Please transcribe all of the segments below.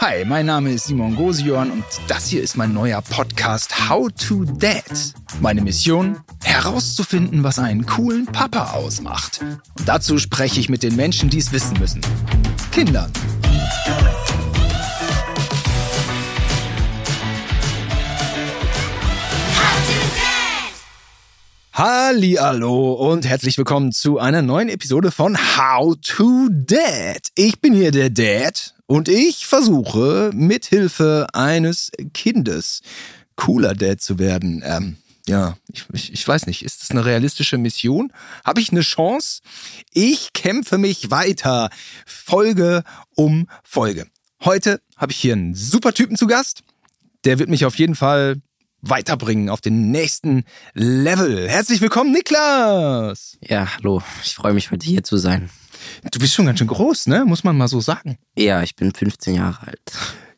Hi, mein Name ist Simon Gosion und das hier ist mein neuer Podcast How to Dad. Meine Mission? Herauszufinden, was einen coolen Papa ausmacht. Und dazu spreche ich mit den Menschen, die es wissen müssen. Kindern. Hallo und herzlich willkommen zu einer neuen Episode von How to Dad. Ich bin hier der Dad und ich versuche mit Hilfe eines Kindes cooler Dad zu werden. Ähm, ja, ich, ich, ich weiß nicht, ist das eine realistische Mission? Habe ich eine Chance? Ich kämpfe mich weiter, Folge um Folge. Heute habe ich hier einen super Typen zu Gast. Der wird mich auf jeden Fall weiterbringen auf den nächsten Level. Herzlich willkommen, Niklas! Ja, hallo. Ich freue mich, heute hier zu sein. Du bist schon ganz schön groß, ne? Muss man mal so sagen. Ja, ich bin 15 Jahre alt.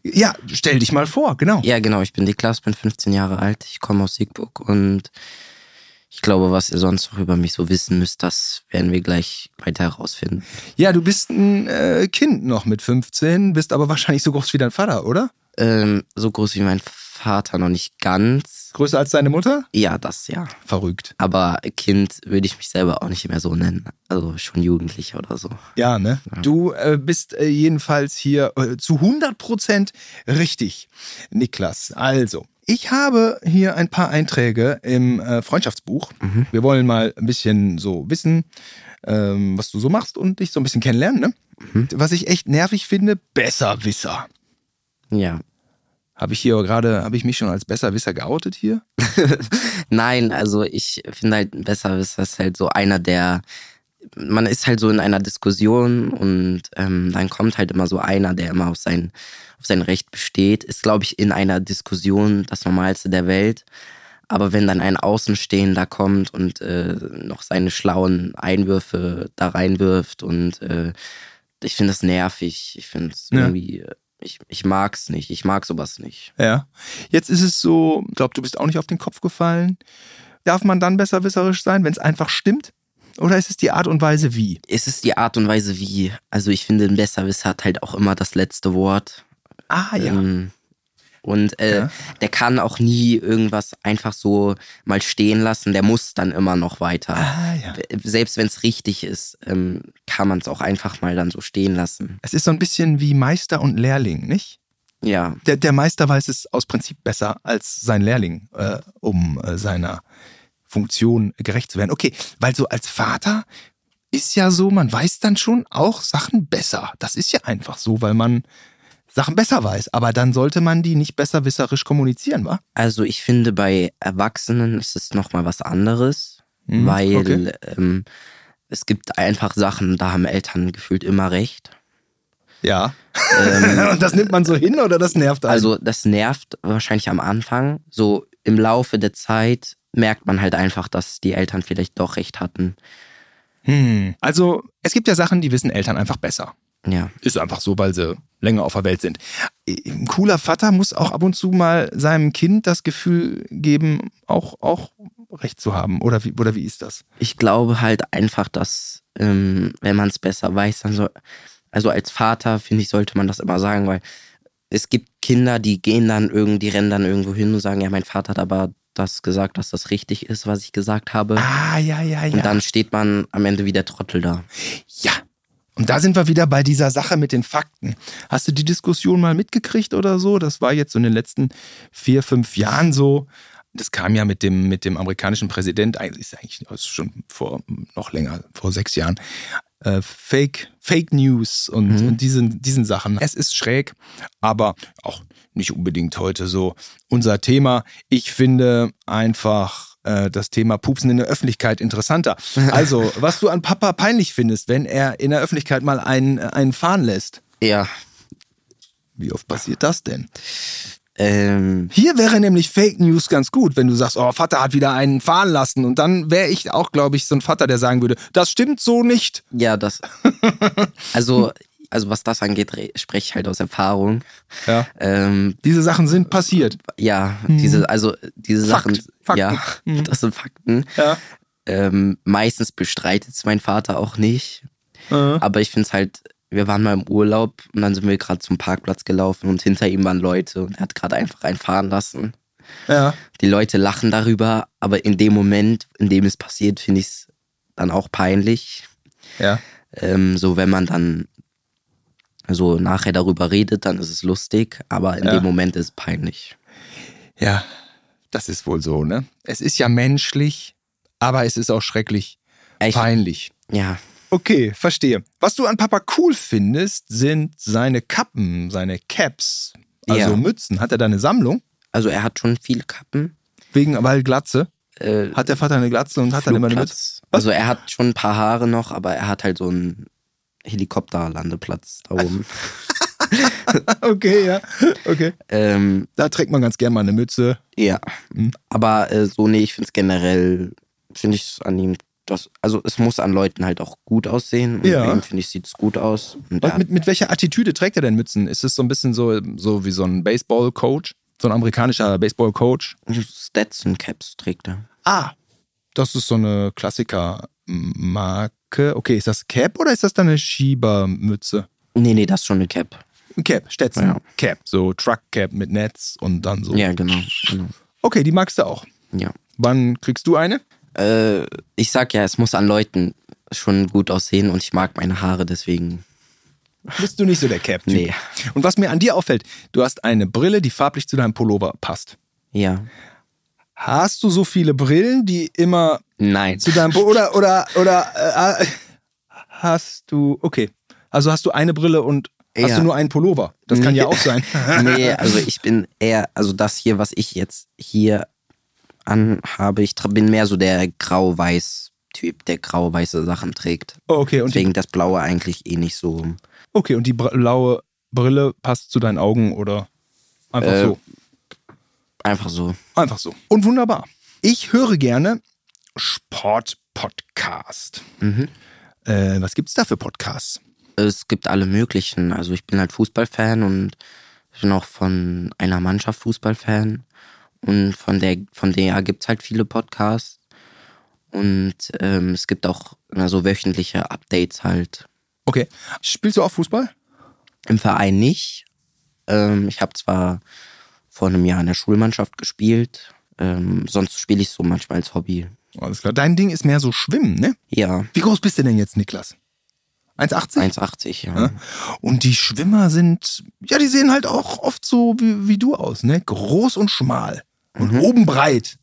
Ja, stell dich mal vor, genau. Ja, genau. Ich bin Niklas, bin 15 Jahre alt. Ich komme aus Siegburg und ich glaube, was ihr sonst noch über mich so wissen müsst, das werden wir gleich weiter herausfinden. Ja, du bist ein äh, Kind noch mit 15, bist aber wahrscheinlich so groß wie dein Vater, oder? Ähm, so groß wie mein Vater noch nicht ganz. Größer als deine Mutter? Ja, das ja. Verrückt. Aber Kind würde ich mich selber auch nicht mehr so nennen. Also schon Jugendlicher oder so. Ja, ne? Ja. Du äh, bist äh, jedenfalls hier äh, zu 100 Prozent richtig, Niklas. Also, ich habe hier ein paar Einträge im äh, Freundschaftsbuch. Mhm. Wir wollen mal ein bisschen so wissen, ähm, was du so machst und dich so ein bisschen kennenlernen, ne? Mhm. Was ich echt nervig finde, Besserwisser. Ja. Habe ich hier gerade, habe ich mich schon als Besserwisser geoutet hier? Nein, also ich finde halt ein Besserwisser ist halt so einer, der man ist halt so in einer Diskussion und ähm, dann kommt halt immer so einer, der immer auf sein, auf sein Recht besteht, ist, glaube ich, in einer Diskussion das Normalste der Welt. Aber wenn dann ein Außenstehender kommt und äh, noch seine schlauen Einwürfe da reinwirft und äh, ich finde das nervig, ich finde es Ja. irgendwie, äh, ich, ich mag's nicht, ich mag sowas nicht. Ja. Jetzt ist es so, ich glaube, du bist auch nicht auf den Kopf gefallen. Darf man dann besserwisserisch sein, wenn es einfach stimmt? Oder ist es die Art und Weise wie? Es ist die Art und Weise, wie. Also ich finde, ein Besserwisser hat halt auch immer das letzte Wort. Ah Ähm, und äh, Ja. der kann auch nie irgendwas einfach so mal stehen lassen. Der muss dann immer noch weiter. Ah ja. Selbst wenn es richtig ist, ähm, kann man es auch einfach mal dann so stehen lassen. Es ist so ein bisschen wie Meister und Lehrling, nicht? Ja, Der, der Meister weiß es aus Prinzip besser als sein Lehrling, äh, um äh, seiner Funktion gerecht zu werden. Okay, weil so als Vater ist ja so, man weiß dann schon auch Sachen besser. Das ist ja einfach so, weil man Sachen besser weiß. Aber dann sollte man die nicht besserwisserisch kommunizieren, wa? also ich finde, bei Erwachsenen ist es nochmal was anderes, Mhm, weil okay. ähm, es gibt einfach Sachen, da haben Eltern gefühlt immer recht. Ja. Ähm, Und das nimmt man so hin oder das nervt einen? Also das nervt wahrscheinlich am Anfang. So im Laufe der Zeit merkt man halt einfach, dass die Eltern vielleicht doch recht hatten. Hm. Also, es gibt ja Sachen, die wissen Eltern einfach besser. Ja, Ist einfach so, weil sie länger auf der Welt sind. Ein cooler Vater muss auch ab und zu mal seinem Kind das Gefühl geben, auch, auch Recht zu haben. Oder wie, oder wie ist das? ich glaube halt einfach, dass ähm, wenn man es besser weiß, dann soll, also als Vater finde ich, sollte man das immer sagen, weil es gibt Kinder, die gehen dann irgendwie, die rennen dann irgendwo hin und sagen, ja, mein Vater hat aber das gesagt, dass das richtig ist, was ich gesagt habe. Ah, ja, ja, ja. Und dann steht man am Ende wie der Trottel da. ja. Und da sind wir wieder bei dieser Sache mit den Fakten. Hast du die Diskussion mal mitgekriegt oder so? Das war jetzt so in den letzten vier, fünf Jahren so. Das kam ja mit dem, mit dem amerikanischen Präsident, eigentlich ist eigentlich das ist schon vor noch länger, vor sechs Jahren. Äh, Fake, Fake News und, Mhm. und diesen, diesen Sachen. Es ist schräg, aber auch nicht unbedingt heute so unser Thema. Ich finde einfach äh, das Thema Pupsen in der Öffentlichkeit interessanter. Also, was du an Papa peinlich findest, wenn er in der Öffentlichkeit mal einen, einen fahren lässt. Ja. Wie oft passiert das denn? Ähm, Hier wäre nämlich Fake News ganz gut, wenn du sagst, oh, Vater hat wieder einen fahren lassen. Und dann wäre ich auch, glaube ich, so ein Vater, der sagen würde, das stimmt so nicht. Ja, das. Also, also was das angeht, re- spreche ich halt aus Erfahrung. Ja. Ähm, Diese Sachen sind passiert. ja, diese, also diese Fakt. Sachen, Fakten. ja, Mhm. das sind Fakten. Ja. Ähm, meistens bestreitet es mein Vater auch nicht. Äh. Aber ich finde es halt wir waren mal im Urlaub und dann sind wir gerade zum Parkplatz gelaufen und hinter ihm waren Leute und er hat gerade einfach einen fahren lassen. Ja. Die Leute lachen darüber, aber in dem Moment, in dem es passiert, finde ich es dann auch peinlich. Ja. Ähm, so, wenn man dann so nachher darüber redet, dann ist es lustig, aber in Ja. dem Moment ist es peinlich. Ja, das ist wohl so, ne? Es ist ja menschlich, aber es ist auch schrecklich Ich, peinlich. ja, Okay, verstehe. Was du an Papa cool findest, sind seine Kappen, seine Caps, also Ja. Mützen. Hat er da eine Sammlung? also er hat schon viele Kappen. Wegen, weil Glatze? Äh, Hat der Vater eine Glatze und hat dann immer eine Mütze? Flugplatz. Also er hat schon ein paar Haare noch, aber er hat halt so einen Helikopterlandeplatz da oben. Okay, ja. Okay. ähm, Da trägt man ganz gern mal eine Mütze. ja. Mhm. Aber äh, so, nee, ich finde es generell, finde ich es an ihm, das, also es muss an Leuten halt auch gut aussehen. Und Ja. bei ihm, finde ich, sieht es gut aus. Und er, mit, mit welcher Attitüde trägt er denn Mützen? Ist es so ein bisschen so, so wie so ein Baseball-Coach? So ein amerikanischer Baseball-Coach? Stetson Caps trägt er. Ah, das ist so eine Klassiker-Marke. Okay, ist das Cap oder ist das dann eine Schiebermütze? Nee, nee, das ist schon eine Cap. Ein Cap, Stetson. Ja. Cap, so Truck Cap mit Netz und dann so. Ja, genau. genau. Okay, die magst du auch. Ja. Wann kriegst du eine? Äh, ich sag ja, es muss an Leuten schon gut aussehen und ich mag meine Haare, deswegen. Bist du nicht so der Cap-Typ? Nee. Und was mir an dir auffällt, du hast eine Brille, die farblich zu deinem Pullover passt. Ja. Hast du so viele Brillen, die immer Nein. zu deinem Pu- oder oder oder äh, hast du okay, also hast du eine Brille und hast Ja. du nur einen Pullover? Das kann Nee. ja auch sein. nee, also ich bin eher, also das hier, was ich jetzt hier anhabe, ich bin mehr so der grau-weiß-Typ, der grau-weiße Sachen trägt. Oh, okay und die, Deswegen das Blaue eigentlich eh nicht so. okay und die blaue Brille passt zu deinen Augen oder einfach Äh, so, Einfach so. einfach so und wunderbar. Ich höre gerne Sportpodcast. Mhm. Äh, was gibt's da für Podcasts? Es gibt alle möglichen. Also ich bin halt Fußballfan und ich bin auch von einer Mannschaft Fußballfan. Und von der, von der gibt es halt viele Podcasts. Und ähm, es gibt auch so wöchentliche Updates halt. Okay, spielst du auch Fußball? Im Verein nicht. Ähm, ich habe zwar vor einem Jahr in der Schulmannschaft gespielt. Ähm, sonst spiele ich so manchmal als Hobby. Alles klar. Dein Ding ist mehr so Schwimmen, ne? Ja, Wie groß bist du denn jetzt, Niklas? 1,80? 1,80, ja. Ja. Und die Schwimmer sind, ja, die sehen halt auch oft so wie, wie du aus, ne? Groß und schmal. Und Mhm. oben breit.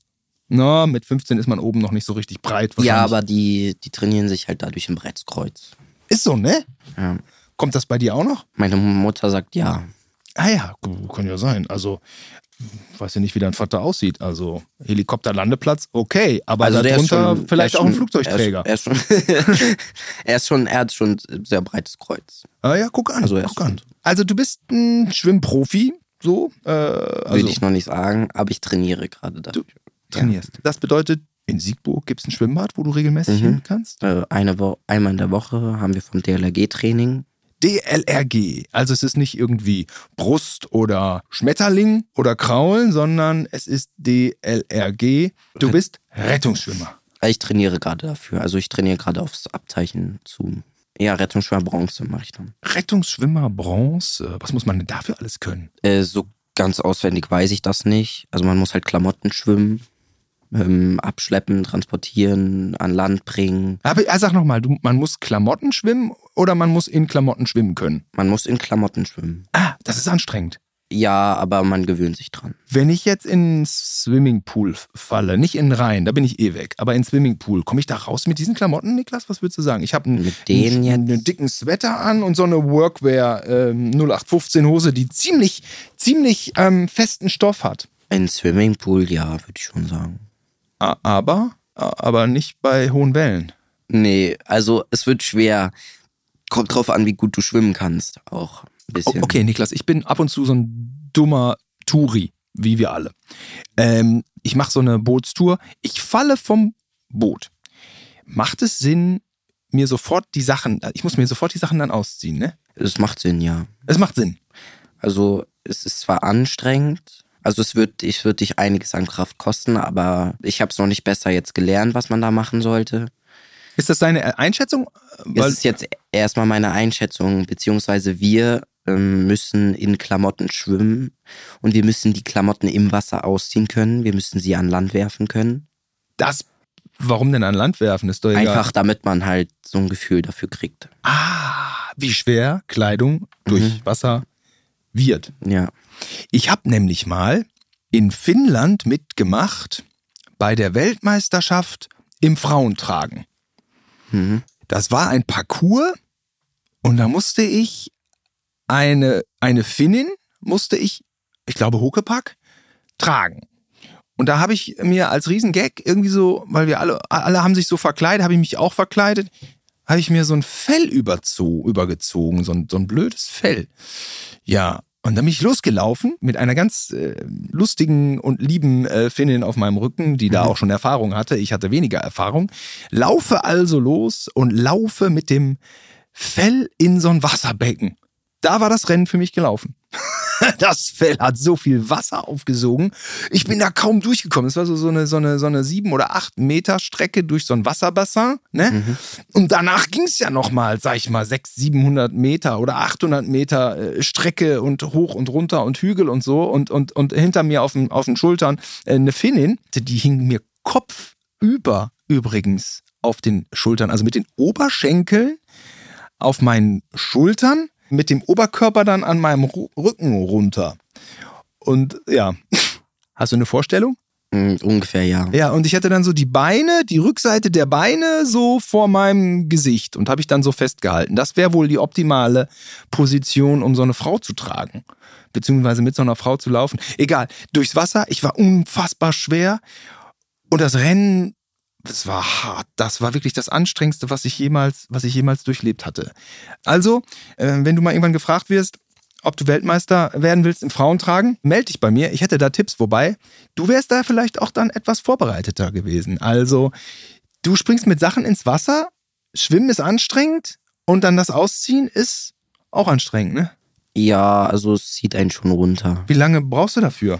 Na, mit 15 ist man oben noch nicht so richtig breit. Ja, aber die, die trainieren sich halt dadurch im Brettskreuz. Ist so, ne? Ja. Kommt das bei dir auch noch? Meine Mutter sagt ja. Ah ja, kann ja sein. Also, weiß ja nicht, wie dein Vater aussieht. Also, Helikopterlandeplatz, okay. Aber Also darunter schon, vielleicht auch ein schon- Flugzeugträger. Er ist, schon, er ist schon, er hat schon ein sehr breites Kreuz. ah ja, guck an. Also guck an. Also, du bist ein Schwimmprofi, so. Äh, also, Würde ich noch nicht sagen, aber ich trainiere gerade dafür. trainierst. Das bedeutet, in Siegburg gibt es ein Schwimmbad, wo du regelmäßig Mhm. hin kannst? Äh, Eine Wo einmal in der Woche haben wir vom DLRG-Training. DLRG. Also es ist nicht irgendwie Brust oder Schmetterling oder Kraulen, sondern es ist DLRG. Du bist Rettungsschwimmer. Äh, Ich trainiere gerade dafür. Also ich trainiere gerade aufs Abzeichen zu. Ja, Rettungsschwimmer Bronze mache ich dann. Rettungsschwimmer Bronze. Was muss man denn dafür alles können? Äh, so ganz auswendig weiß ich das nicht. Also man muss halt Klamotten schwimmen, ähm, abschleppen, transportieren, an Land bringen. Aber ah, sag nochmal, man muss Klamotten schwimmen oder man muss in Klamotten schwimmen können? Man muss in Klamotten schwimmen. Ah, das ist anstrengend. Ja, aber man gewöhnt sich dran. Wenn ich jetzt in Swimmingpool falle, nicht in den Rhein, da bin ich eh weg, aber in Swimmingpool, komme ich da raus mit diesen Klamotten, Niklas? Was würdest du sagen? Ich habe einen, einen dicken Sweater an und so eine Workwear ähm, 0815 Hose, die ziemlich, ziemlich ähm, festen Stoff hat. Ein Swimmingpool, ja, würde ich schon sagen. Aber, aber nicht bei hohen Wellen. Nee, also es wird schwer. Kommt drauf an, wie gut du schwimmen kannst. Auch ein bisschen. Okay, Niklas, ich bin ab und zu so ein dummer Touri, wie wir alle. Ähm, ich mache so eine Bootstour. Ich falle vom Boot. Macht es Sinn, mir sofort die Sachen, ich muss mir sofort die Sachen dann ausziehen, ne? Es macht Sinn, ja. Es macht Sinn. Also es ist zwar anstrengend, also es wird, ich wird dich einiges an Kraft kosten, aber ich habe es noch nicht besser jetzt gelernt, was man da machen sollte. Ist das deine Einschätzung? es ist jetzt erstmal meine Einschätzung, beziehungsweise wir ähm, müssen in Klamotten schwimmen und wir müssen die Klamotten im Wasser ausziehen können. Wir müssen sie an Land werfen können. Das, warum denn an Land werfen? Ist doch egal. Einfach damit man halt so ein Gefühl dafür kriegt. Ah, wie schwer Kleidung durch Mhm. Wasser wird. Ja. Ich habe nämlich mal in Finnland mitgemacht bei der Weltmeisterschaft im Frauentragen. Mhm. Das war ein Parcours und da musste ich eine, eine Finnin, musste ich, ich glaube Huckepack, tragen. Und da habe ich mir als Riesengag irgendwie so, weil wir alle, alle haben sich so verkleidet, habe ich mich auch verkleidet, habe ich mir so ein Fell überzo übergezogen, so ein, so ein blödes Fell. Ja, und dann bin ich losgelaufen mit einer ganz äh, lustigen und lieben äh, Finnin auf meinem Rücken, die da auch schon Erfahrung hatte. Ich hatte weniger Erfahrung. Laufe also los und laufe mit dem Fell in so ein Wasserbecken. Da war das Rennen für mich gelaufen. Das Fell hat so viel Wasser aufgesogen. Ich bin da kaum durchgekommen. Es war so, so, eine, so, eine, so eine sieben oder acht Meter Strecke durch so ein Wasserbassin. Ne? Und danach ging es ja nochmal, sag ich mal, 600, 700 Meter oder 800 Meter äh, Strecke und hoch und runter und Hügel und so. Und, und, und hinter mir auf den, auf den Schultern äh, eine Finnin, die hing mir kopfüber übrigens auf den Schultern. Also mit den Oberschenkeln auf meinen Schultern, mit dem Oberkörper dann an meinem Rücken runter. Und ja, hast du eine Vorstellung? Mm, Ungefähr, ja. Ja, und ich hatte dann so die Beine, die Rückseite der Beine so vor meinem Gesicht und habe ich dann so festgehalten. Das wäre wohl die optimale Position, um so eine Frau zu tragen. Beziehungsweise mit so einer Frau zu laufen. Egal, durchs Wasser, ich war unfassbar schwer. Und das Rennen, das war hart. Das war wirklich das Anstrengendste, was ich jemals, was ich jemals durchlebt hatte. Also, äh, wenn du mal irgendwann gefragt wirst, ob du Weltmeister werden willst im Frauentragen, melde dich bei mir. Ich hätte da Tipps, wobei du wärst da vielleicht auch dann etwas vorbereiteter gewesen. Also, du springst mit Sachen ins Wasser, Schwimmen ist anstrengend und dann das Ausziehen ist auch anstrengend, ne? Ja, also es zieht einen schon runter. Wie lange brauchst du dafür?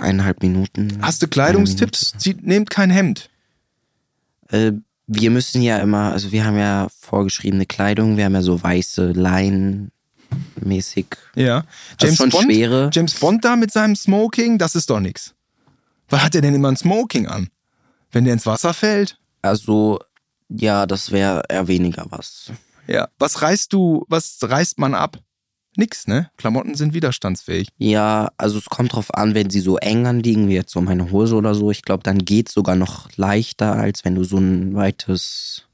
Eineinhalb Minuten. Hast du Kleidungstipps? Zieht, nehmt kein Hemd. Äh, wir müssen ja immer, also wir haben ja vorgeschriebene Kleidung, wir haben ja so weiße Leinen mäßig. Ja. Also schon Bond, schwere. James Bond da mit seinem Smoking, das ist doch nix. Was hat er denn immer ein Smoking an? Wenn der ins Wasser fällt? Also, ja, das wäre eher weniger was. Ja. Was reißt du, was reißt man ab? Nix, ne? Klamotten sind widerstandsfähig. Ja, also es kommt drauf an, wenn sie so eng anliegen, wie jetzt so meine Hose oder so. Ich glaube, dann geht sogar noch leichter, als wenn du so ein weites,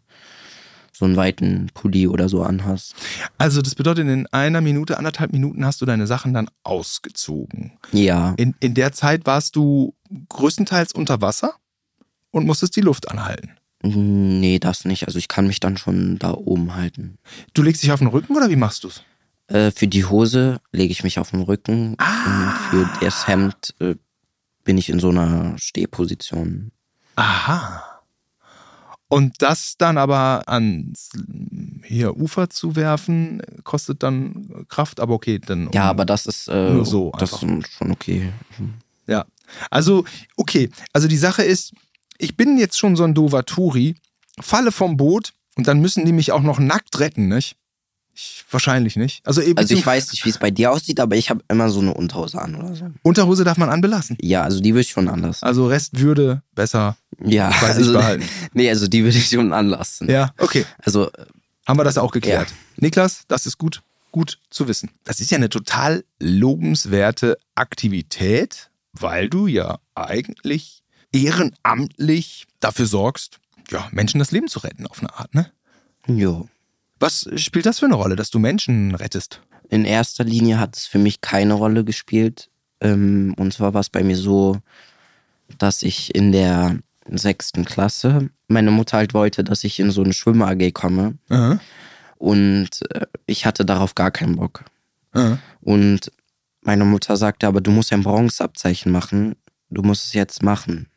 so einen weiten Pulli oder so anhast. Also, das bedeutet, in einer Minute, anderthalb Minuten hast du deine Sachen dann ausgezogen. Ja, In, in der Zeit warst du größtenteils unter Wasser und musstest die Luft anhalten. nee, das nicht. Also ich kann mich dann schon da oben halten. Du legst dich auf den Rücken oder wie machst du's? Äh, für die Hose lege ich mich auf den Rücken und für das Hemd äh, bin ich in so einer Stehposition. Aha. Und das dann aber ans hier Ufer zu werfen, kostet dann Kraft, aber okay, dann. Ja, aber das ist, äh, Nur so das einfach. ist schon okay. Ja. Also, okay. Also die Sache ist, ich bin jetzt schon so ein doofer Touri, falle vom Boot und dann müssen die mich auch noch nackt retten, nicht? Ich, wahrscheinlich nicht. Also, eben Also ich weiß nicht, wie es bei dir aussieht, aber ich habe immer so eine Unterhose an oder so. Unterhose darf man anbelassen. Ja, also die würde ich schon anlassen. Also Restwürde besser Ja, bei sich also, behalten. nee, also die würde ich schon anlassen. Ja, okay. Also Haben wir das auch geklärt. Ja. Niklas, das ist gut, gut zu wissen. Das ist ja eine total lobenswerte Aktivität, weil du ja eigentlich ehrenamtlich dafür sorgst, ja, Menschen das Leben zu retten auf eine Art, ne? jo. Was spielt das für eine Rolle, dass du Menschen rettest? In erster Linie hat es für mich keine Rolle gespielt. Ähm, und zwar war es bei mir so, dass ich in der sechsten Klasse, meine Mutter halt wollte, dass ich in so eine Schwimmer-AG komme. Aha. Und äh, ich hatte darauf gar keinen Bock. Aha. Und meine Mutter sagte, aber du musst ein Bronzeabzeichen machen. Du musst es jetzt machen.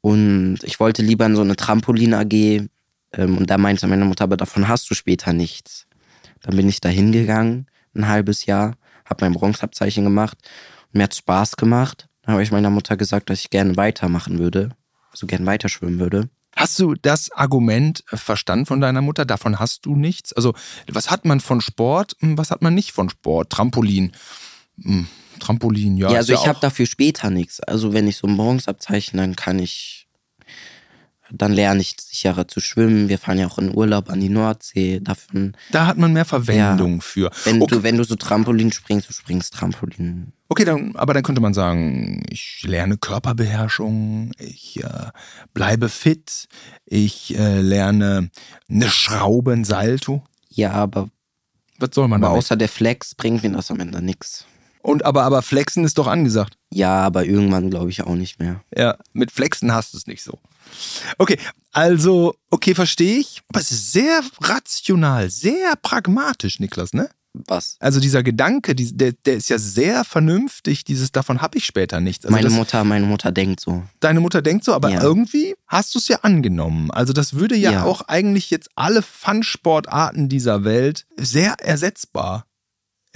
Und ich wollte lieber in so eine Trampolin-AG. Ähm, und da meinte meine Mutter, aber davon hast du später nichts. Dann bin ich da hingegangen, ein halbes Jahr, habe mein Bronzeabzeichen gemacht. Und mir hat Spaß gemacht. Dann habe ich meiner Mutter gesagt, dass ich gerne weitermachen würde. Also gerne weiter schwimmen würde. Hast du das Argument verstanden von deiner Mutter? Davon hast du nichts? Also, was hat man von Sport? Hm, was hat man nicht von Sport? Trampolin. Hm, Trampolin, ja. Ja, also ist ich ja habe dafür später nichts. Also wenn ich so morgens abzeichne, dann kann ich, dann lerne ich sicherer zu schwimmen. Wir fahren ja auch in Urlaub an die Nordsee. Davon, Da hat man mehr Verwendung für. wenn Okay. du, wenn du so Trampolin springst, du springst Trampolin. Okay, dann, aber dann könnte man sagen, ich lerne Körperbeherrschung, ich äh, bleibe fit, ich äh, lerne eine Schraube, ein Salto. Ja, aber, Was soll man aber damit? außer der Flex bringt mir das am Ende nichts. Und aber, aber Flexen ist doch angesagt. Ja, aber irgendwann glaube ich auch nicht mehr. Ja, mit Flexen hast du es nicht so. Okay, also, okay, verstehe ich. Aber es ist sehr rational, sehr pragmatisch, Niklas, ne? Was? Also dieser Gedanke, die, der, der ist ja sehr vernünftig, dieses davon habe ich später nichts. Also meine das, Mutter, meine Mutter denkt so. deine Mutter denkt so, aber Ja. irgendwie hast du es ja angenommen. Also das würde ja, Ja. auch eigentlich jetzt alle Fun-Sportarten dieser Welt sehr ersetzbar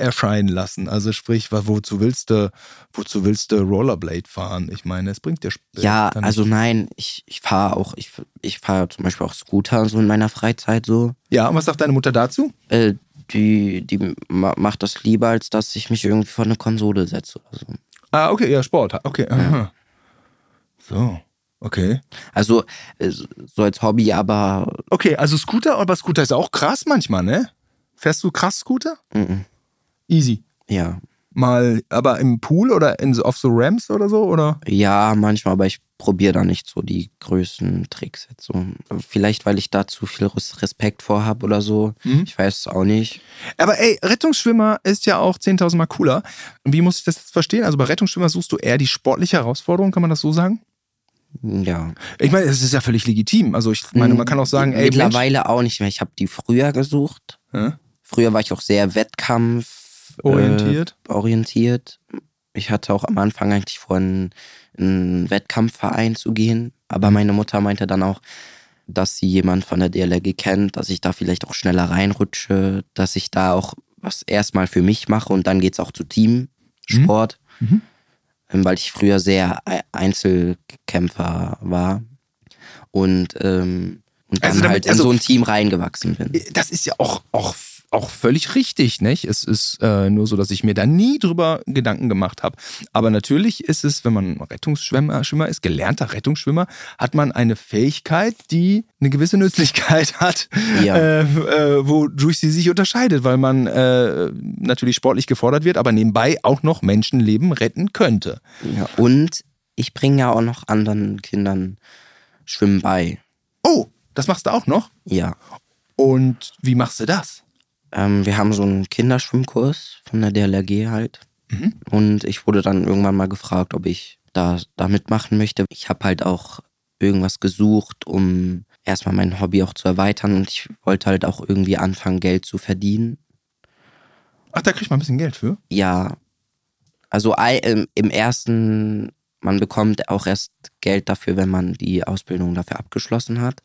erscheinen lassen. Also sprich, wozu willst du, wozu willst du Rollerblade fahren? Ich meine, es bringt dir später Ja, nicht. also nein, ich, ich fahre auch, ich, ich fahre zum Beispiel auch Scooter so in meiner Freizeit so. Ja, und was sagt deine Mutter dazu? Äh, die, die ma- macht das lieber, als dass ich mich irgendwie vor eine Konsole setze oder so. Ah, okay, ja, Sport. Okay. aha. So, okay. Also äh, so als Hobby, aber Okay, also Scooter, aber Scooter ist auch krass manchmal, ne? Fährst du krass Scooter? mm, Easy. ja. Mal, aber im Pool oder in, auf so Ramps oder so, oder? Ja, manchmal, aber ich probiere da nicht so die größten Tricks jetzt so. Vielleicht, weil ich da zu viel Res- Respekt vor habe oder so. Mhm. Ich weiß es auch nicht. Aber ey, Rettungsschwimmer ist ja auch 10.000 Mal cooler. Wie muss ich das jetzt verstehen? Also bei Rettungsschwimmer suchst du eher die sportliche Herausforderung, kann man das so sagen? Ja. Ich meine, es ist ja völlig legitim. Also ich meine, man kann auch sagen, ey, Mensch, Mittlerweile auch nicht mehr. Ich habe die früher gesucht. Hä? Früher war ich auch sehr Wettkampf orientiert. Äh, orientiert. Ich hatte auch am Anfang eigentlich vor, in in einen Wettkampfverein zu gehen. Aber meine Mutter meinte dann auch, dass sie jemand von der DLRG kennt, dass ich da vielleicht auch schneller reinrutsche, dass ich da auch was erstmal für mich mache und dann geht's auch zu Teamsport. Mhm. Ähm, Weil ich früher sehr Ei- Einzelkämpfer war. Und, ähm, und dann Also damit- halt in also- so ein Team reingewachsen bin. Das ist ja auch, auch, auch völlig richtig, nicht? Es ist äh, nur so, dass ich mir da nie drüber Gedanken gemacht habe. Aber natürlich ist es, wenn man Rettungsschwimmer Schwimmer ist, gelernter Rettungsschwimmer, hat man eine Fähigkeit, die eine gewisse Nützlichkeit hat, Ja. äh, äh, wodurch sie sich unterscheidet, weil man äh, natürlich sportlich gefordert wird, aber nebenbei auch noch Menschenleben retten könnte. Ja, und ich bringe ja auch noch anderen Kindern Schwimmen bei. Oh, das machst du auch noch? Ja. Und wie machst du das? Ähm, wir haben so einen Kinderschwimmkurs von der DLRG halt. Mhm. Und ich wurde dann irgendwann mal gefragt, ob ich da, da mitmachen möchte. Ich habe halt auch irgendwas gesucht, um erstmal mein Hobby auch zu erweitern. Und ich wollte halt auch irgendwie anfangen, Geld zu verdienen. Ach, da kriegt man ein bisschen Geld für. Ja, also im ersten, man bekommt auch erst Geld dafür, wenn man die Ausbildung dafür abgeschlossen hat.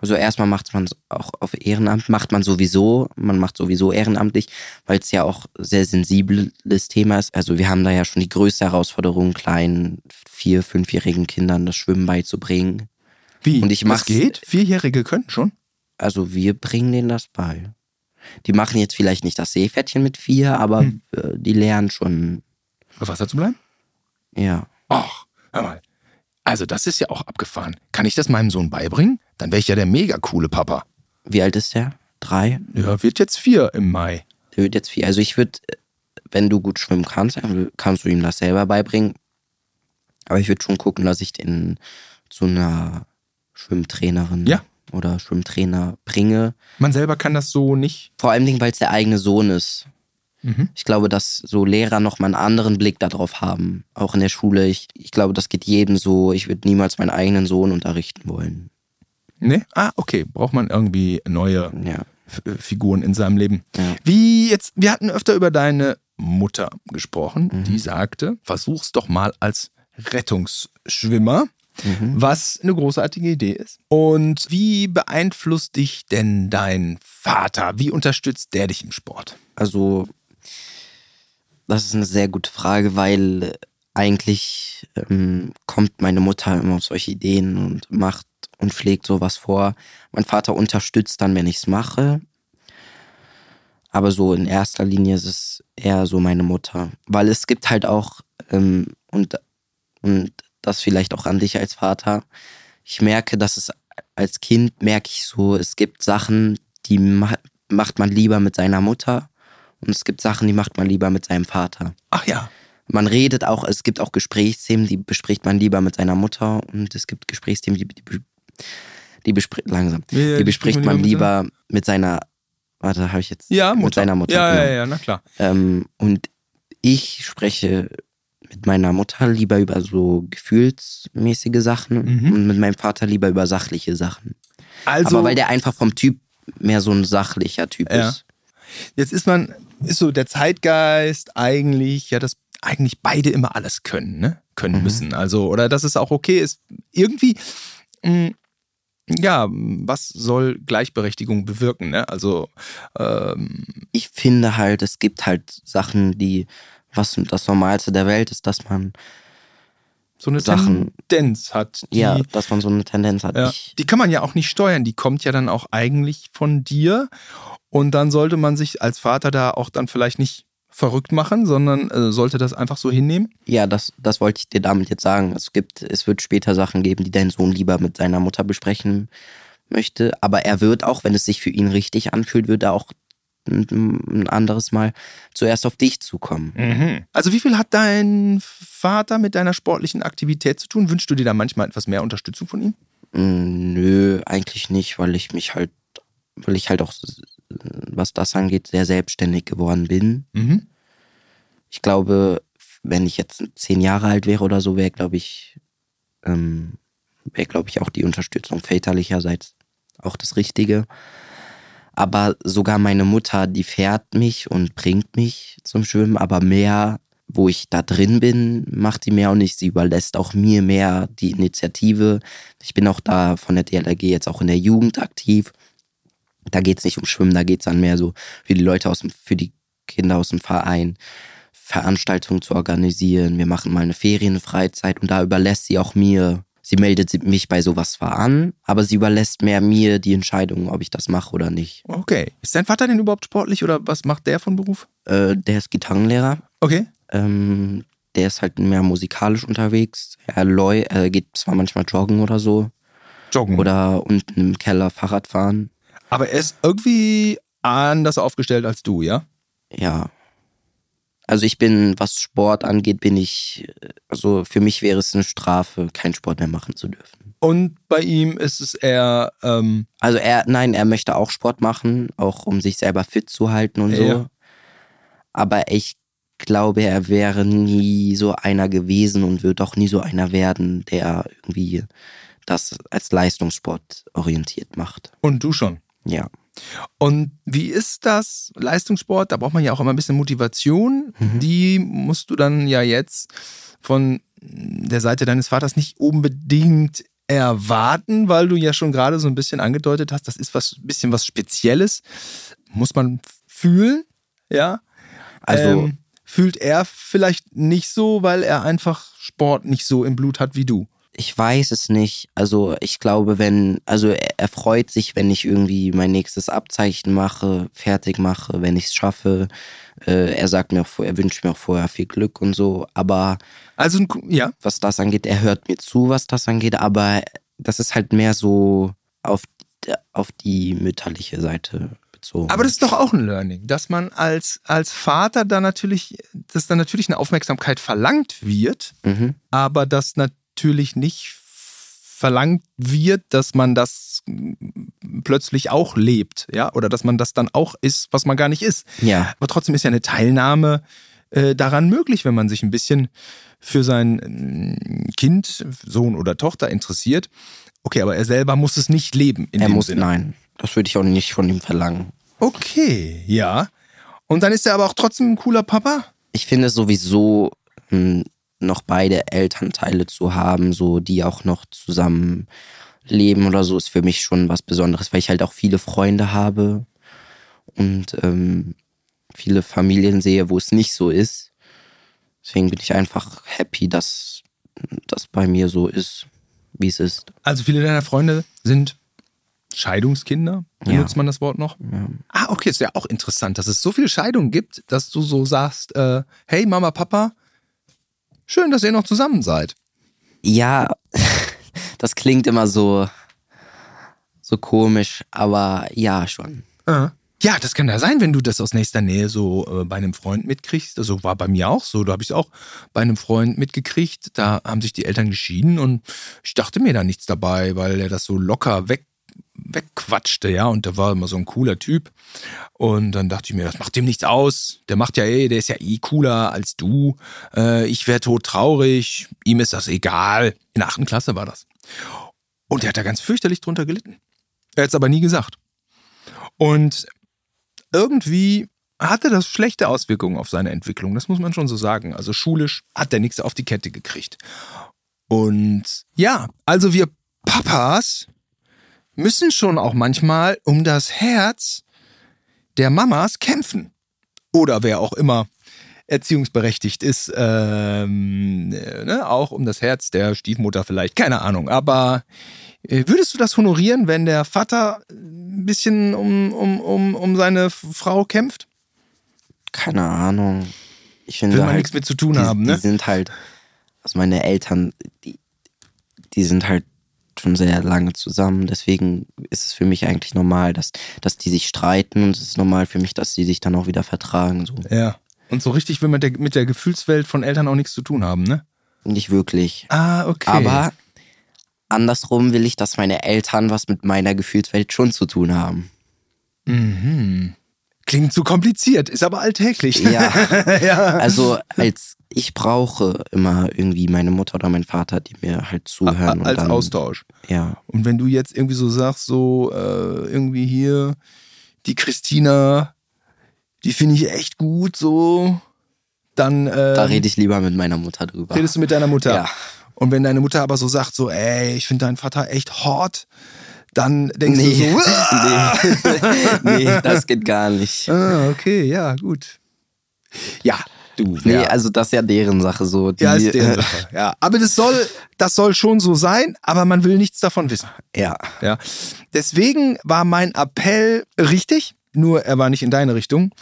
Also erstmal macht man auch auf Ehrenamt, macht man sowieso, man macht sowieso ehrenamtlich, weil es ja auch sehr sensibles Thema ist. Also wir haben da ja schon die größte Herausforderung, kleinen vier-, fünfjährigen Kindern das Schwimmen beizubringen. Wie? Und ich das mach's- geht? Vierjährige können schon? Also wir bringen denen das bei. Die machen jetzt vielleicht nicht das Seepferdchen mit vier, aber Hm. äh, die lernen schon, Auf Wasser zu bleiben? ja. Ach, hör mal. Also, das ist ja auch abgefahren. Kann ich das meinem Sohn beibringen? Dann wäre ich ja der mega coole Papa. Wie alt ist der? Drei? Ja, wird jetzt vier im Mai. Der wird jetzt vier. Also ich würde, wenn du gut schwimmen kannst, kannst du ihm das selber beibringen. Aber ich würde schon gucken, dass ich den zu einer Schwimmtrainerin Ja. oder Schwimmtrainer bringe. Man selber kann das so nicht. Vor allem, weil es der eigene Sohn ist. Mhm. Ich glaube, dass so Lehrer nochmal einen anderen Blick darauf haben. Auch in der Schule. Ich, ich glaube, das geht jedem so. Ich würde niemals meinen eigenen Sohn unterrichten wollen. Ne? Ah, okay. Braucht man irgendwie neue Ja. Äh, Figuren in seinem Leben. Ja. Wie jetzt, wir hatten öfter über deine Mutter gesprochen. Mhm. Die sagte, versuch's doch mal als Rettungsschwimmer. Mhm. was eine großartige Idee ist. Und wie beeinflusst dich denn dein Vater? Wie unterstützt der dich im Sport? Also, das ist eine sehr gute Frage, weil äh, eigentlich ähm, kommt meine Mutter immer auf solche Ideen und macht und schlägt sowas vor. Mein Vater unterstützt dann, wenn ich es mache. Aber so in erster Linie ist es eher so meine Mutter. Weil es gibt halt auch, ähm, und, und das vielleicht auch an dich als Vater, ich merke, dass es als Kind merke ich so, es gibt Sachen, die ma macht man lieber mit seiner Mutter und es gibt Sachen, die macht man lieber mit seinem Vater. Ach ja. Man redet auch, es gibt auch Gesprächsthemen, die bespricht man lieber mit seiner Mutter und es gibt Gesprächsthemen, die, die, die bespricht langsam, Ja, die bespricht man lieber mit seiner, warte, habe ich jetzt Ja, Mutter. mit seiner Mutter. Ja, genau. ja, ja, na klar. Ähm, und ich spreche mit meiner Mutter lieber über so gefühlsmäßige Sachen Mhm. und mit meinem Vater lieber über sachliche Sachen. Also, Aber weil der einfach vom Typ mehr so ein sachlicher Typ Ja. ist. jetzt ist man, ist so der Zeitgeist eigentlich, ja, dass eigentlich beide immer alles können, ne? Können Mhm. müssen. Also, oder dass es auch okay ist. Irgendwie, mh, ja, was soll Gleichberechtigung bewirken, ne? Also, ähm, Ich finde halt, es gibt halt Sachen, die, was das Normalste der Welt ist, dass man, so eine Sachen- Tendenz hat. Die, ja, dass man so eine Tendenz hat. Ja, die kann man ja auch nicht steuern, die kommt ja dann auch eigentlich von dir. Und dann sollte man sich als Vater da auch dann vielleicht nicht verrückt machen, sondern äh, sollte das einfach so hinnehmen. ja, das, das wollte ich dir damit jetzt sagen. Es gibt, es wird später Sachen geben, die dein Sohn lieber mit seiner Mutter besprechen möchte. Aber er wird auch, wenn es sich für ihn richtig anfühlt, wird er auch ein, anderes Mal zuerst auf dich zukommen. Also wie viel hat dein Vater mit deiner sportlichen Aktivität zu tun? Wünschst du dir da manchmal etwas mehr Unterstützung von ihm? Mm, Nö, eigentlich nicht, weil ich mich halt, weil ich halt auch, was das angeht, sehr selbstständig geworden bin. Mhm. Ich glaube, wenn ich jetzt zehn Jahre alt wäre oder so, wäre, glaube ich, ähm, wäre, glaube ich, auch die Unterstützung väterlicherseits auch das Richtige. Aber sogar meine Mutter, die fährt mich und bringt mich zum Schwimmen, aber mehr, wo ich da drin bin, macht die mehr und nicht. Sie überlässt auch mir mehr die Initiative. Ich bin auch da von der DLRG jetzt auch in der Jugend aktiv. Da geht es nicht um Schwimmen, da geht es dann mehr so für die Leute aus dem, für die Kinder aus dem Verein, Veranstaltungen zu organisieren. Wir machen mal eine Ferienfreizeit und da überlässt sie auch mir. Sie meldet mich bei sowas zwar an, aber sie überlässt mehr mir die Entscheidung, ob ich das mache oder nicht. Okay. Ist dein Vater denn überhaupt sportlich oder was macht der von Beruf? Äh, der ist Gitarrenlehrer. Okay. Ähm, der ist halt mehr musikalisch unterwegs. Er, läu er geht zwar manchmal joggen oder so. Joggen. Oder unten im Keller Fahrrad fahren. Aber er ist irgendwie anders aufgestellt als du, ja? Ja. Also ich bin, was Sport angeht, bin ich, also für mich wäre es eine Strafe, keinen Sport mehr machen zu dürfen. Und bei ihm ist es eher, ähm, Also er, nein, er möchte auch Sport machen, auch um sich selber fit zu halten und so. Ja. Aber ich glaube, er wäre nie so einer gewesen und wird auch nie so einer werden, der irgendwie das als Leistungssport orientiert macht. und du schon. Ja. Und wie ist das Leistungssport? Da braucht man ja auch immer ein bisschen Motivation. Mhm. Die musst du dann ja jetzt von der Seite deines Vaters nicht unbedingt erwarten, weil du ja schon gerade so ein bisschen angedeutet hast, das ist was bisschen was Spezielles. Muss man fühlen, ja. Also Ähm, fühlt er vielleicht nicht so, weil er einfach Sport nicht so im Blut hat wie du. Ich weiß es nicht. Also ich glaube, wenn, also er, er freut sich, wenn ich irgendwie mein nächstes Abzeichen mache, fertig mache, wenn ich es schaffe. Äh, er sagt mir auch, vor- er wünscht mir auch vorher viel Glück und so. Aber Also ja, was das angeht, er hört mir zu, was das angeht. Aber das ist halt mehr so auf, auf die mütterliche Seite bezogen. Aber das ist doch auch ein Learning, dass man als, als Vater da natürlich, dass da natürlich eine Aufmerksamkeit verlangt wird, mhm. aber dass natürlich nicht verlangt wird, dass man das plötzlich auch lebt, ja, oder dass man das dann auch ist, was man gar nicht ist. Ja, Aber trotzdem ist ja eine Teilnahme äh, daran möglich, wenn man sich ein bisschen für sein mm, Kind, Sohn oder Tochter interessiert. Okay, aber er selber muss es nicht leben. In er dem muss, Sinne. nein, das würde ich auch nicht von ihm verlangen. Okay, ja. Und dann ist er aber auch trotzdem ein cooler Papa. ich finde sowieso mh, noch beide Elternteile zu haben, so die auch noch zusammen leben oder so, ist für mich schon was Besonderes, weil ich halt auch viele Freunde habe und ähm, viele Familien sehe, wo es nicht so ist. Deswegen bin ich einfach happy, dass das bei mir so ist, wie es ist. Also viele deiner Freunde sind Scheidungskinder, benutzt Ja. man das Wort noch? Ja. Ah, okay, ist ja auch interessant, dass es so viel Scheidung gibt, dass du so sagst, äh, hey Mama, Papa, schön, dass ihr noch zusammen seid. Ja, das klingt immer so, so komisch, aber ja, schon. Ja, das kann ja sein, wenn du das aus nächster Nähe so äh, bei einem Freund mitkriegst. Also war bei mir auch so. Da habe ich es auch bei einem Freund mitgekriegt. Da haben sich die Eltern geschieden und ich dachte mir da nichts dabei, weil er das so locker weg, wegquatschte, ja. Und der war immer so ein cooler Typ. Und dann dachte ich mir, das macht dem nichts aus. Der macht ja eh, der ist ja eh cooler als du. Äh, ich wäre tot traurig. Ihm ist das egal. In der achten Klasse war das. Und der hat da ganz fürchterlich drunter gelitten. Er hat es aber nie gesagt. Und irgendwie hatte das schlechte Auswirkungen auf seine Entwicklung, das muss man schon so sagen. Also schulisch hat er nichts auf die Kette gekriegt. Und ja, also wir Papas müssen schon auch manchmal um das Herz der Mamas kämpfen. Oder wer auch immer erziehungsberechtigt ist, ähm, äh, ne, auch um das Herz der Stiefmutter vielleicht, keine Ahnung. Aber äh, würdest du das honorieren, wenn der Vater ein bisschen um, um, um, um seine Frau kämpft? Keine Ahnung. Ich finde Will man halt, nichts mit zu tun die, haben, ne? Die sind halt, also meine Eltern, die, die sind halt schon sehr lange zusammen. Deswegen ist es für mich eigentlich normal, dass, dass die sich streiten und es ist normal für mich, dass sie sich dann auch wieder vertragen. So. Ja. Und so richtig will man der, mit der Gefühlswelt von Eltern auch nichts zu tun haben, ne? Nicht wirklich. Ah, okay. Aber andersrum will ich, dass meine Eltern was mit meiner Gefühlswelt schon zu tun haben. Mhm. Klingt zu kompliziert, ist aber alltäglich. Ja. ja. Also als ich brauche immer irgendwie meine Mutter oder mein Vater, die mir halt zuhören. und Als dann, Austausch. Ja. Und wenn du jetzt irgendwie so sagst, so äh, irgendwie hier, die Christina, die finde ich echt gut, so, dann äh, Da rede ich lieber mit meiner Mutter drüber. redest du mit deiner Mutter. Ja. Und wenn deine Mutter aber so sagt, so, ey, ich finde deinen Vater echt hot, dann denkst Nee. du so, "Ah!" nee. nee, das geht gar nicht. ah, okay, ja, gut. Ja, du. Nee, ja. also das ist ja deren Sache so. Die, ja, ist deren äh, Sache. Ja, aber das soll, das soll schon so sein, aber man will nichts davon wissen. Ja. Ja. Deswegen war mein Appell richtig, nur er war nicht in deine Richtung,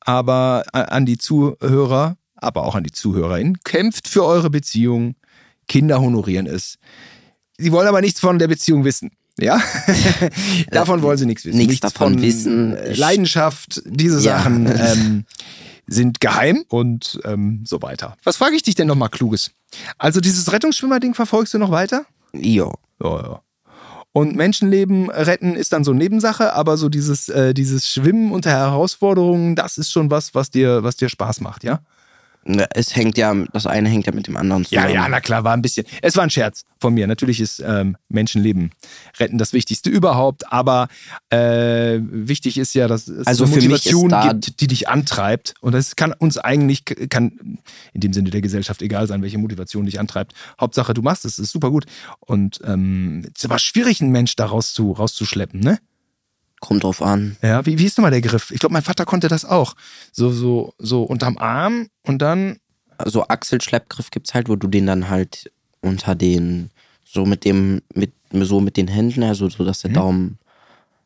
aber an die Zuhörer, aber auch an die ZuhörerInnen, kämpft für eure Beziehung. Kinder honorieren es. Sie wollen aber nichts von der Beziehung wissen. Ja, davon wollen sie nichts wissen. nichts davon wissen. äh, Leidenschaft, diese Ja. Sachen ähm, sind geheim und ähm, so weiter. Was frage ich dich denn nochmal Kluges? Also dieses Rettungsschwimmer-Ding verfolgst du noch weiter? Jo. Ja, ja. Und Menschenleben retten ist dann so Nebensache, aber so dieses, äh, dieses Schwimmen unter Herausforderungen, das ist schon was, was dir, was dir Spaß macht, ja? Ne, Es hängt ja, das eine hängt ja mit dem anderen Ja, zusammen. ja, na klar, war ein bisschen. Es war ein Scherz von mir. Natürlich ist ähm, Menschenleben retten das Wichtigste überhaupt, aber äh, wichtig ist ja, dass es Also eine für mich ist Motivation gibt, die dich antreibt. Und das kann uns eigentlich, kann in dem Sinne der Gesellschaft egal sein, welche Motivation dich antreibt. Hauptsache, du machst es, ist super gut. Und ähm, es ist aber schwierig, einen Mensch da rauszu, rauszuschleppen, ne? Kommt drauf an. Ja, wie, wie ist nochmal der Griff? Ich glaube, mein Vater konnte das auch. So, so, so unterm Arm und dann Also Achselschleppgriff gibt's halt, wo du den dann halt unter den, so mit dem, mit, so mit den Händen, also so, dass der Mhm. Daumen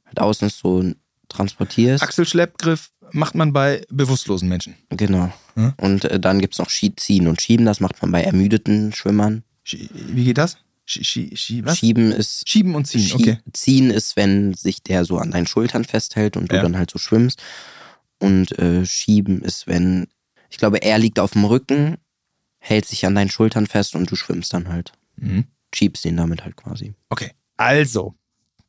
halt außen ist, so transportierst. Achselschleppgriff macht man bei bewusstlosen Menschen. Genau. Hm? Und äh, dann gibt's noch Schieb, Ziehen und Schieben, das macht man bei ermüdeten Schwimmern. Wie geht das? Schie-? Schieben ist Schieben und ziehen, Schie- okay. Ziehen ist, wenn sich der so an deinen Schultern festhält und du Ja. dann halt so schwimmst. Und äh, Schieben ist, wenn, ich glaube, er liegt auf dem Rücken, hält sich an deinen Schultern fest und du schwimmst dann halt. Mhm. Schiebst ihn damit halt quasi. Okay, also,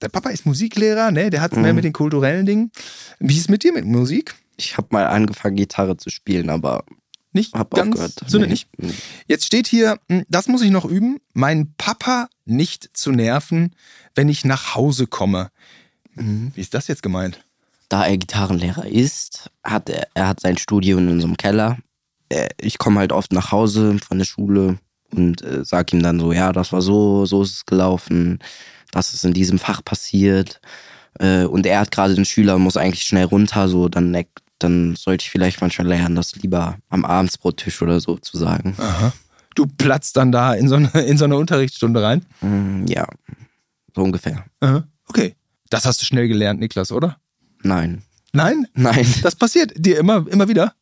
der Papa ist Musiklehrer, ne? Der hat mehr Mhm. mit den kulturellen Dingen. Wie ist es mit dir mit Musik? Ich habe mal angefangen, Gitarre zu spielen, aber Nicht hab ganz, aufgehört. so Nee. nicht. Jetzt steht hier, hm, das muss ich noch üben, meinen Papa nicht zu nerven, wenn ich nach Hause komme. Mhm. Wie ist das jetzt gemeint? Da er Gitarrenlehrer ist, hat er, er hat sein Studio in unserem Keller. Ich komme halt oft nach Hause von der Schule und äh, sag ihm dann so, ja, das war so, so ist es gelaufen, das ist in diesem Fach passiert. Äh, und er hat gerade den Schüler, muss eigentlich schnell runter, so dann, dann sollte ich vielleicht manchmal lernen, das lieber am Abendsbrottisch oder so zu sagen. Aha. du platzt dann da in so eine, in so eine Unterrichtsstunde rein? Mm, Ja, so ungefähr. Aha. Okay. Das hast du schnell gelernt, Niklas, oder? Nein. Nein? Nein. Das passiert dir immer, immer wieder?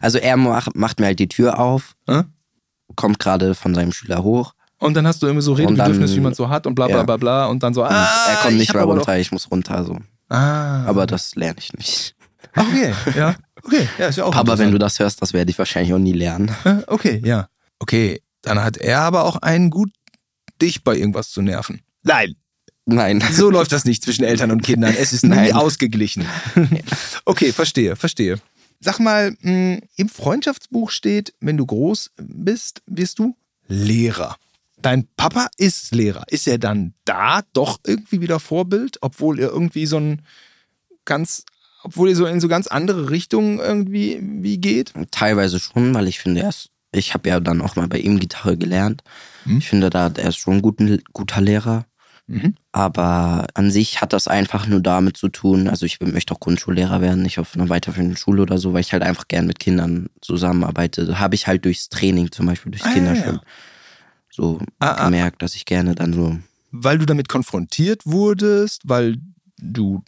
Also er macht, macht mir halt die Tür auf, Äh? kommt gerade von seinem Schüler hoch. Und dann hast du immer so Redebedürfnis, wie man so hat und bla bla ja. bla bla und dann so, ah, er kommt ich nicht mehr runter, ich muss runter. So. Ah, Aber das lerne ich nicht. Okay, ja, okay, ja, ist ja auch Papa, wenn du das hörst, das werde ich wahrscheinlich auch nie lernen. Äh, Okay, ja. Okay, dann hat er aber auch einen gut, dich bei irgendwas zu nerven. Nein, Nein. so läuft das nicht zwischen Eltern und Kindern. Es ist nie ausgeglichen. Okay, verstehe, verstehe. Sag mal, mh, im Freundschaftsbuch steht, wenn du groß bist, wirst du Lehrer. Dein Papa ist Lehrer. Ist er dann da doch irgendwie wieder Vorbild, obwohl er irgendwie so ein ganz, obwohl er so in so ganz andere Richtungen irgendwie wie geht? Teilweise schon, weil ich finde, er ist, ich habe ja dann auch mal bei ihm Gitarre gelernt. Mhm. Ich finde, da er ist schon ein guten, guter Lehrer. Mhm. Aber an sich hat das einfach nur damit zu tun, also ich möchte auch Grundschullehrer werden, nicht auf einer weiterführenden Schule oder so, weil ich halt einfach gern mit Kindern zusammenarbeite. Habe ich halt durchs Training zum Beispiel, durchs Ah, ja, Kinderschwimmen, so Ah, ah. gemerkt, dass ich gerne dann so Weil du damit konfrontiert wurdest, weil du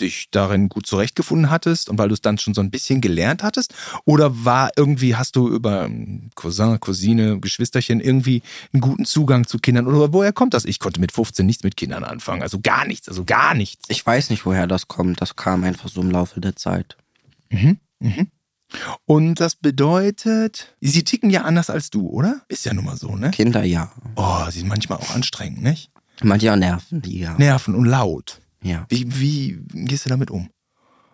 dich darin gut zurechtgefunden hattest und weil du es dann schon so ein bisschen gelernt hattest? Oder war irgendwie, hast du über ähm, Cousin, Cousine, Geschwisterchen irgendwie einen guten Zugang zu Kindern? Oder woher kommt das? Ich konnte mit 15 nichts mit Kindern anfangen. Also gar nichts, also gar nichts. Ich weiß nicht, woher das kommt. Das kam einfach so im Laufe der Zeit. Und das bedeutet, sie ticken ja anders als du, oder? Ist ja nun mal so, ne? Kinder ja. Oh, sie sind manchmal auch anstrengend, nicht? Manche nerven die ja. Nerven und laut. Ja. Wie, wie gehst du damit um?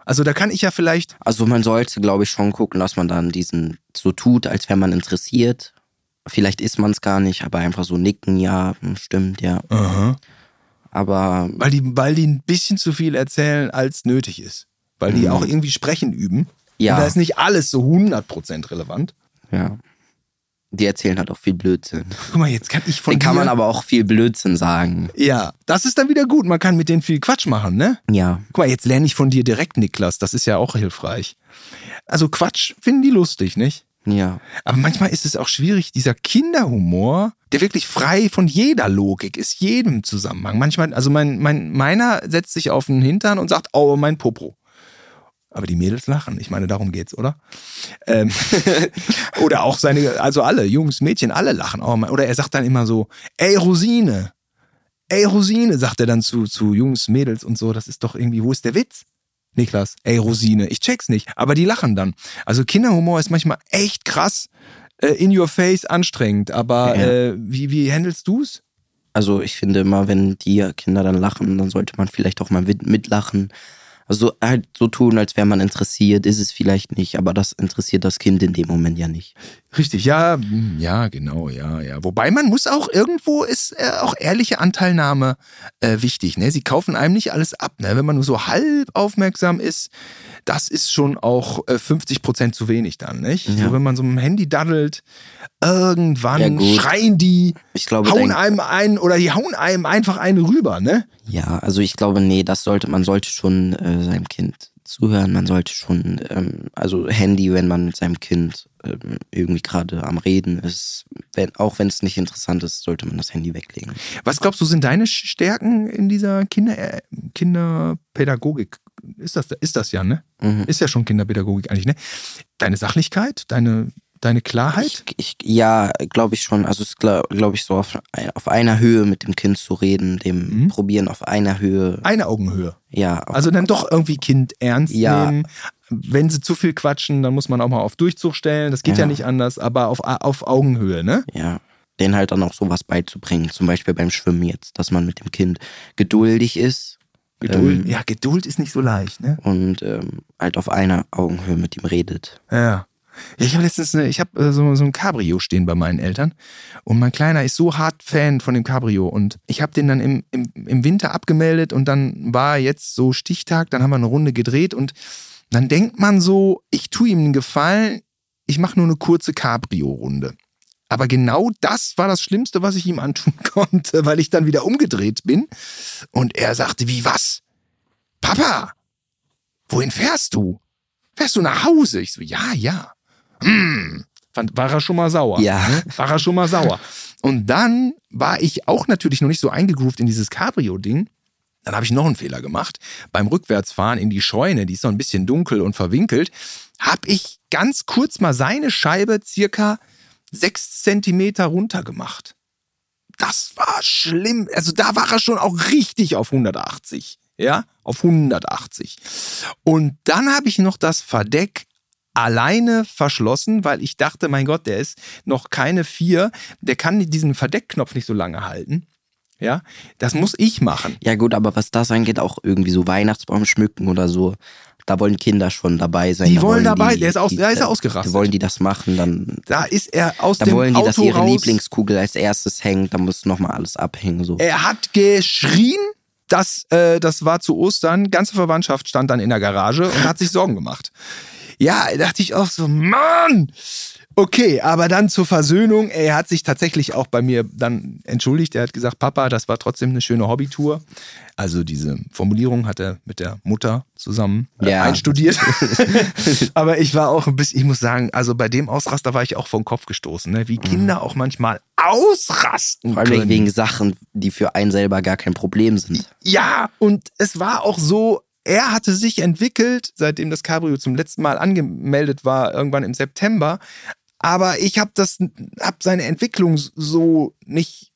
Also da kann ich ja vielleicht Also man sollte, glaube ich, schon gucken, dass man dann diesen so tut, als wäre man interessiert. Vielleicht ist man es gar nicht, aber einfach so nicken, ja, hm, stimmt, ja. Aha. Aber Weil die, weil die ein bisschen zu viel erzählen, als nötig ist. Weil die Mhm. auch irgendwie sprechen üben. Ja. Und da ist nicht alles so 100% relevant. ja, die erzählen halt auch viel Blödsinn. Guck mal, jetzt kann ich von Den kann man aber auch viel Blödsinn sagen. Ja, das ist dann wieder gut. Man kann mit denen viel Quatsch machen, ne? Ja, Guck mal, jetzt lerne ich von dir direkt, Niklas. Das ist ja auch hilfreich. Also Quatsch finden die lustig, nicht? ja. Aber manchmal ist es auch schwierig, dieser Kinderhumor, der wirklich frei von jeder Logik ist, jedem Zusammenhang. Manchmal, also mein, mein, meiner setzt sich auf den Hintern und sagt, oh, mein Popo. Aber die Mädels lachen. Ich meine, darum geht's, oder? Ähm, oder auch seine, also alle, Jungs, Mädchen, alle lachen. Oh, mein- oder er sagt dann immer so, ey, Rosine. Ey, Rosine, sagt er dann zu, zu Jungs, Mädels und so. Das ist doch irgendwie, wo ist der Witz? Niklas, ey, Rosine, ich check's nicht. Aber die lachen dann. Also Kinderhumor ist manchmal echt krass, äh, in your face anstrengend. Aber Ja. äh, wie, wie handelst du's? Also ich finde immer, wenn die Kinder dann lachen, dann sollte man vielleicht auch mal mit- mitlachen. Also halt so tun, als wäre man interessiert, ist es vielleicht nicht, aber das interessiert das Kind in dem Moment ja nicht. Richtig, ja, hm, ja, genau, ja, ja. Wobei man muss auch irgendwo ist äh, auch ehrliche Anteilnahme äh, wichtig. Ne? Sie kaufen einem nicht alles ab. Ne? Wenn man nur so halb aufmerksam ist, das ist schon auch äh, 50 Prozent zu wenig dann, nicht? Ja. So, wenn man so mit dem Handy daddelt, irgendwann Ja, schreien die, Ich glaube, hauen einem ein oder die hauen einem einfach einen rüber, ne? Ja, also ich glaube, nee, das sollte, man sollte schon äh, seinem Kind zuhören, man sollte schon, ähm, also Handy, wenn man mit seinem Kind irgendwie gerade am Reden ist, wenn, auch wenn es nicht interessant ist, sollte man das Handy weglegen. Was glaubst du, sind deine Stärken in dieser Kinder, äh, Kinderpädagogik? Ist das, ist das ja, ne? Mhm. Ist ja schon Kinderpädagogik eigentlich, ne? Deine Sachlichkeit, deine, deine Klarheit? Ich, ich, ja, glaube ich schon. Also es ist, glaube glaub ich, so auf, auf einer Höhe mit dem Kind zu reden, dem Mhm. probieren auf einer Höhe. Eine Augenhöhe. Ja, Also dann doch irgendwie Kind ernst Ja. nehmen. Wenn sie zu viel quatschen, dann muss man auch mal auf Durchzug stellen. Das geht ja, Ja. nicht anders, aber auf, auf Augenhöhe, ne? ja. Den halt dann auch sowas beizubringen. Zum Beispiel beim Schwimmen jetzt, dass man mit dem Kind geduldig ist Geduld. Ähm, ja, Geduld ist nicht so leicht, ne? und ähm, halt auf einer Augenhöhe mit ihm redet. Ja. Ich habe letztens, eine, ich habe äh, so, so ein Cabrio stehen bei meinen Eltern und mein Kleiner ist so hart Fan von dem Cabrio und ich habe den dann im, im, im Winter abgemeldet und dann war jetzt so Stichtag, dann haben wir eine Runde gedreht und dann denkt man so, ich tue ihm einen Gefallen, ich mache nur eine kurze Cabrio-Runde. Aber genau das war das Schlimmste, was ich ihm antun konnte, weil ich dann wieder umgedreht bin und er sagte, wie was? Papa, wohin fährst du? Fährst du nach Hause? Ich so, ja, ja. Hm, Fand, war er schon mal sauer. Ja. Ne? War er schon mal sauer. Und dann war ich auch natürlich noch nicht so eingegroovt in dieses Cabrio-Ding. Dann habe ich noch einen Fehler gemacht. Beim Rückwärtsfahren in die Scheune, die ist so ein bisschen dunkel und verwinkelt, habe ich ganz kurz mal seine Scheibe circa sechs Zentimeter runter gemacht. Das war schlimm. Also da war er schon auch richtig auf 180. Ja, auf 180. Und dann habe ich noch das Verdeck alleine verschlossen, weil ich dachte, mein Gott, der ist noch keine vier, der kann diesen Verdeckknopf nicht so lange halten. Ja, das muss ich machen. Ja gut, aber was das angeht, auch irgendwie so Weihnachtsbaum schmücken oder so, da wollen Kinder schon dabei sein. Die da wollen dabei, die, der ist aus- die, da ist er ausgerastet. Wollen die das machen, dann, Da ist er aus dem wollen die, dass ihre raus. Lieblingskugel als erstes hängt, dann muss nochmal alles abhängen. So. Er hat geschrien. Das, äh, das war zu Ostern. Ganze Verwandtschaft stand dann in der Garage und hat sich Sorgen gemacht. Ja, dachte ich auch so, Mann! Okay, aber dann zur Versöhnung. Er hat sich tatsächlich auch bei mir dann entschuldigt. Er hat gesagt, Papa, das war trotzdem eine schöne Hobbytour. Also diese Formulierung hat er mit der Mutter zusammen äh, Ja. einstudiert. aber ich war auch ein bisschen, ich muss sagen, also bei dem Ausraster war ich auch vom Kopf gestoßen, ne? wie Kinder auch manchmal ausrasten Vor allem können. wegen Sachen, die für einen selber gar kein Problem sind. Ja, und es war auch so, er hatte sich entwickelt, seitdem das Cabrio zum letzten Mal angemeldet war, irgendwann im September. Aber ich habe das, habe seine Entwicklung so nicht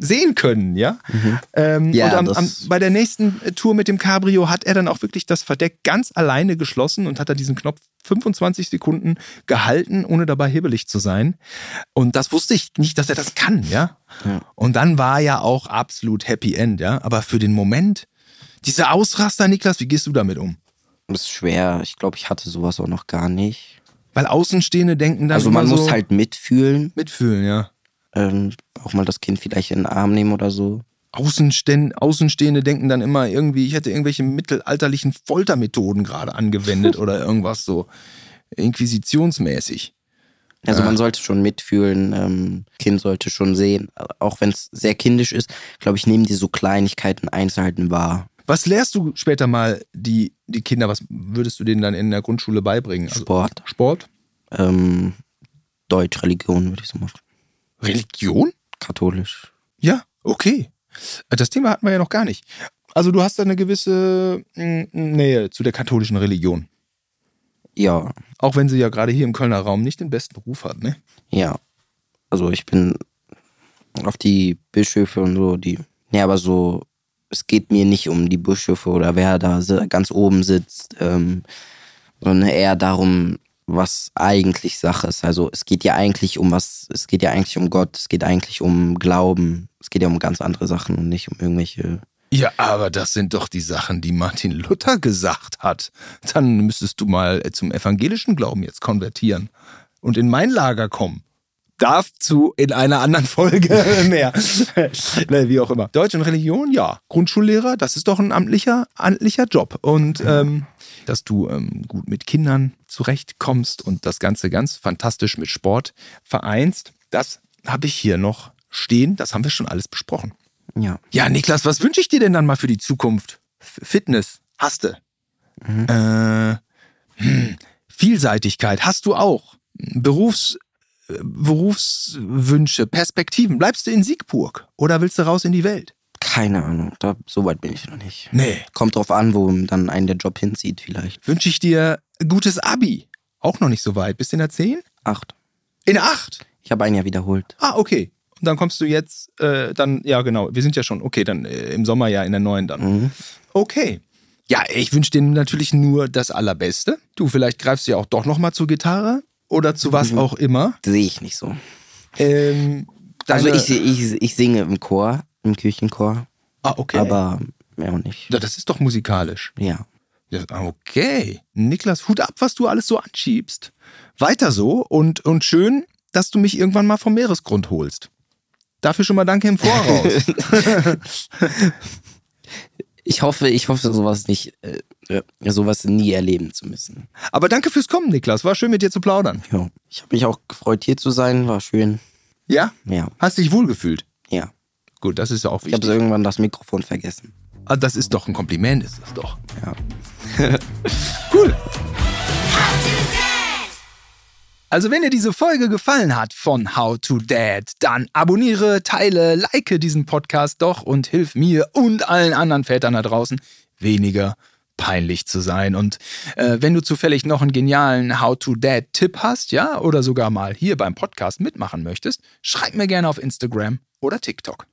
sehen können, ja. Ähm, Ja, und am, am, bei der nächsten Tour mit dem Cabrio hat er dann auch wirklich das Verdeck ganz alleine geschlossen und hat da diesen Knopf 25 Sekunden gehalten, ohne dabei hibbelig zu sein. Und das wusste ich nicht, dass er das kann, ja. Ja. Und dann war ja auch absolut Happy End, ja. Aber für den Moment, diese Ausraster, Niklas, wie gehst du damit um? Das ist schwer. Ich glaube, ich hatte sowas auch noch gar nicht. Weil Außenstehende denken dann Also man so muss halt mitfühlen, mitfühlen, ja. ähm, auch mal das Kind vielleicht in den Arm nehmen oder so. Außenstehende, Außenstehende denken dann immer irgendwie, ich hätte irgendwelche mittelalterlichen Foltermethoden gerade angewendet oder irgendwas so inquisitionsmäßig. Also man sollte schon mitfühlen, ähm, Kind sollte schon sehen, auch wenn es sehr kindisch ist, glaube ich, nehmen die so Kleinigkeiten, Einzelheiten wahr. Was lehrst du später mal die, die Kinder? Was würdest du denen dann in der Grundschule beibringen? Also Sport, Sport? ähm, Deutsch, Religion würde ich so machen. Religion? Katholisch. Ja, okay. Das Thema hatten wir ja noch gar nicht. Also du hast da eine gewisse mm, Nähe zu der katholischen Religion. Ja, Auch wenn sie ja gerade hier im Kölner Raum nicht den besten Ruf hat, ne? ja. Also ich bin auf die Bischöfe und so, die. Ja, aber so, es geht mir nicht um die Bischöfe oder wer da ganz oben sitzt, ähm, sondern eher darum, was eigentlich Sache ist. Also es geht ja eigentlich um was, es geht ja eigentlich um Gott, es geht eigentlich um Glauben, es geht ja um ganz andere Sachen und nicht um irgendwelche. Ja, aber das sind doch die Sachen, die Martin Luther gesagt hat. Dann müsstest du mal zum evangelischen Glauben jetzt konvertieren und in mein Lager kommen. Dazu in einer anderen Folge mehr. Ne, Wie auch immer. Deutsch und Religion, ja. Grundschullehrer, das ist doch ein amtlicher, amtlicher Job. Und ähm, dass du ähm, gut mit Kindern zurechtkommst und das Ganze ganz fantastisch mit Sport vereinst, das habe ich hier noch stehen. Das haben wir schon alles besprochen. Ja. Ja, Niklas, was wünsche ich dir denn dann mal für die Zukunft? F Fitness, hast du. Äh, hm, Vielseitigkeit, hast du auch. Berufs, Berufswünsche, Perspektiven. Bleibst du in Siegburg oder willst du raus in die Welt? Keine Ahnung, da, so weit bin ich noch nicht. Nee. Kommt drauf an, wo dann einen der Job hinzieht, vielleicht. Wünsche ich dir gutes Abi. Auch noch nicht so weit. Bist du in der 10? Acht. In der 8? Ich habe ein Jahr wiederholt. Ah, okay. Und dann kommst du jetzt, äh, dann, ja genau, wir sind ja schon, okay, dann äh, im Sommer ja in der 9 dann. Mhm. Okay. Ja, ich wünsche dir natürlich nur das Allerbeste. Du, vielleicht greifst du ja auch doch nochmal zur Gitarre oder zu was Mhm. auch immer. Sehe ich nicht so. Ähm, Also ich, ich, ich singe im Chor, im Kirchenchor, Ah, okay. aber mehr auch nicht. Ja, das ist doch musikalisch. Ja. Ja, okay. Niklas, Hut ab, was du alles so anschiebst. Weiter so und, und schön, dass du mich irgendwann mal vom Meeresgrund holst. Dafür schon mal danke im Voraus. Ich hoffe, ich hoffe, sowas nicht, äh, sowas nie erleben zu müssen. Aber danke fürs Kommen, Niklas. War schön mit dir zu plaudern. Ja. Ich habe mich auch gefreut, hier zu sein. War schön. Ja? Ja. Hast dich wohlgefühlt? Ja. Gut, das ist ja auch Ich habe wichtig. irgendwann das Mikrofon vergessen. Ah, das ist doch ein Kompliment, ist das doch. Ja. Cool. Also wenn dir diese Folge gefallen hat von How to Dad, dann abonniere, teile, like diesen Podcast doch und hilf mir und allen anderen Vätern da draußen weniger peinlich zu sein. Und äh, wenn du zufällig noch einen genialen How-to-Dad-Tipp hast, ja, oder sogar mal hier beim Podcast mitmachen möchtest, schreib mir gerne auf Instagram oder TikTok.